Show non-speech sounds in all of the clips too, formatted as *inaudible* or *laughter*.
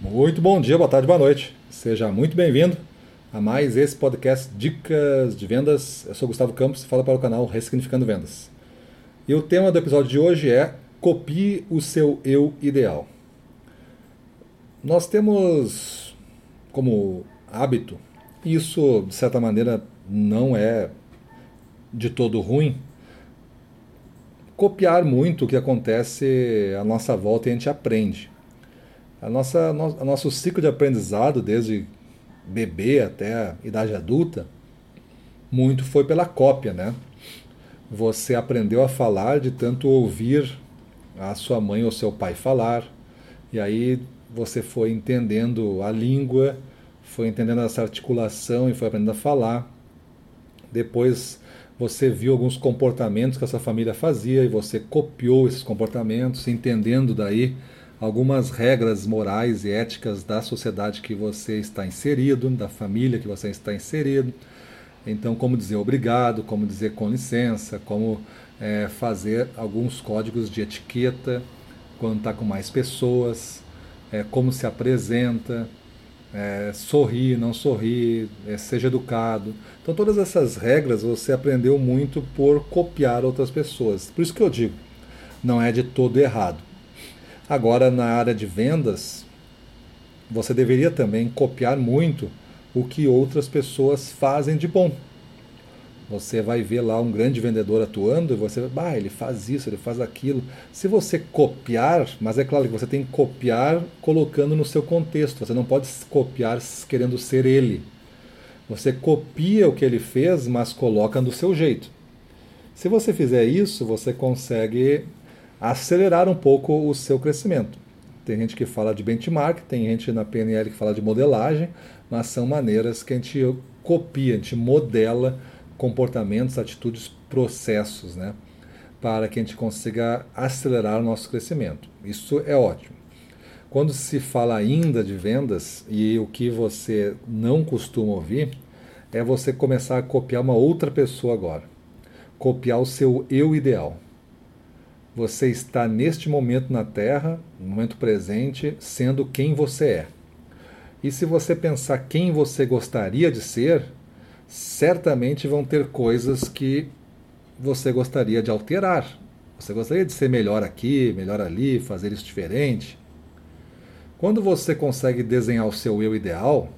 Muito bom dia, boa tarde, boa noite. Seja muito bem-vindo a mais esse podcast Dicas de Vendas. Eu sou Gustavo Campos falo para o canal Ressignificando Vendas. E o tema do episódio de hoje é Copie o seu eu ideal. Nós temos como hábito, e isso de certa maneira não é de todo ruim, copiar muito o que acontece à nossa volta e a gente aprende. A nossa, no, nosso ciclo de aprendizado, desde bebê até a idade adulta, muito foi pela cópia, né? Você aprendeu a falar de tanto ouvir a sua mãe ou seu pai falar, e aí você foi entendendo a língua, foi entendendo essa articulação e foi aprendendo a falar. Depois você viu alguns comportamentos que essa família fazia e você copiou esses comportamentos, entendendo daí algumas regras morais e éticas da sociedade que você está inserido, da família que você está inserido. Então, como dizer obrigado, como dizer com licença, como é, fazer alguns códigos de etiqueta quando está com mais pessoas, é, como se apresenta, é, sorrir, não sorrir, é, seja educado. Então, todas essas regras você aprendeu muito por copiar outras pessoas. Por isso que eu digo, não é de todo errado. Agora, na área de vendas, você deveria também copiar muito o que outras pessoas fazem de bom. Você vai ver lá um grande vendedor atuando e você vai, ah, ele faz isso, ele faz aquilo. Se você copiar, mas é claro que você tem que copiar colocando no seu contexto, você não pode copiar querendo ser ele. Você copia o que ele fez, mas coloca do seu jeito. Se você fizer isso, você consegue acelerar um pouco o seu crescimento. Tem gente que fala de benchmark, tem gente na PNL que fala de modelagem, mas são maneiras que a gente copia, a gente modela comportamentos, atitudes, processos, né? Para que a gente consiga acelerar o nosso crescimento. Isso é ótimo. Quando se fala ainda de vendas, e o que você não costuma ouvir, é você começar a copiar uma outra pessoa agora. Copiar o seu eu ideal. Você está neste momento na Terra, no momento presente, sendo quem você é. E se você pensar quem você gostaria de ser, certamente vão ter coisas que você gostaria de alterar. Você gostaria de ser melhor aqui, melhor ali, fazer isso diferente. Quando você consegue desenhar o seu eu ideal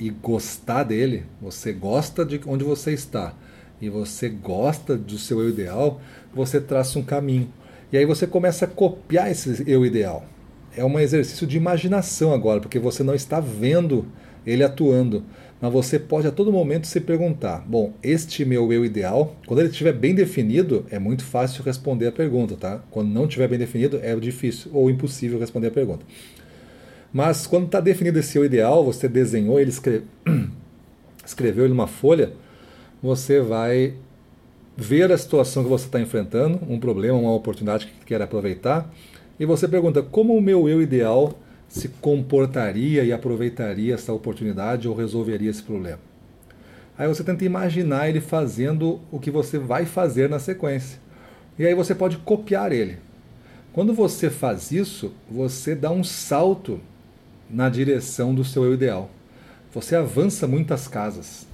e gostar dele, você gosta de onde você está e você gosta do seu eu ideal, você traça um caminho. E aí você começa a copiar esse eu ideal. É um exercício de imaginação agora, porque você não está vendo ele atuando mas você pode a todo momento se perguntar: bom, este meu eu ideal, quando ele estiver bem definido, é muito fácil responder a pergunta, tá? Quando não estiver bem definido, é difícil ou impossível responder a pergunta. Mas quando está definido esse eu ideal, você desenhou ele, escreve... *clears throat* escreveu ele numa folha, você vai ver a situação que você está enfrentando, um problema, uma oportunidade que quer aproveitar, e você pergunta como o meu eu ideal se comportaria e aproveitaria essa oportunidade ou resolveria esse problema. Aí você tenta imaginar ele fazendo o que você vai fazer na sequência. E aí você pode copiar ele. Quando você faz isso, você dá um salto na direção do seu eu ideal. Você avança muitas casas.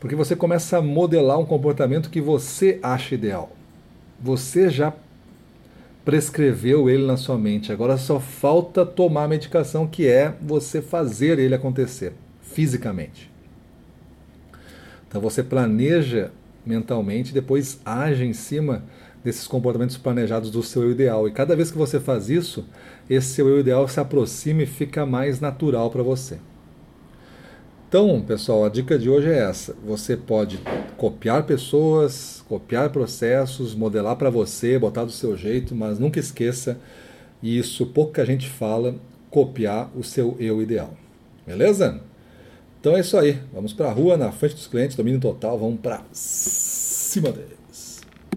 Porque você começa a modelar um comportamento que você acha ideal. Você já prescreveu ele na sua mente. Agora só falta tomar a medicação, que é você fazer ele acontecer fisicamente. Então você planeja mentalmente, depois age em cima desses comportamentos planejados do seu ideal. E cada vez que você faz isso, esse seu eu ideal se aproxima e fica mais natural para você. Então, pessoal, a dica de hoje é essa. Você pode copiar pessoas, copiar processos, modelar para você, botar do seu jeito, mas nunca esqueça, e isso pouca gente fala, copiar o seu eu ideal. Beleza? Então é isso aí. Vamos para a rua, na frente dos clientes, domínio total, vamos para cima dele.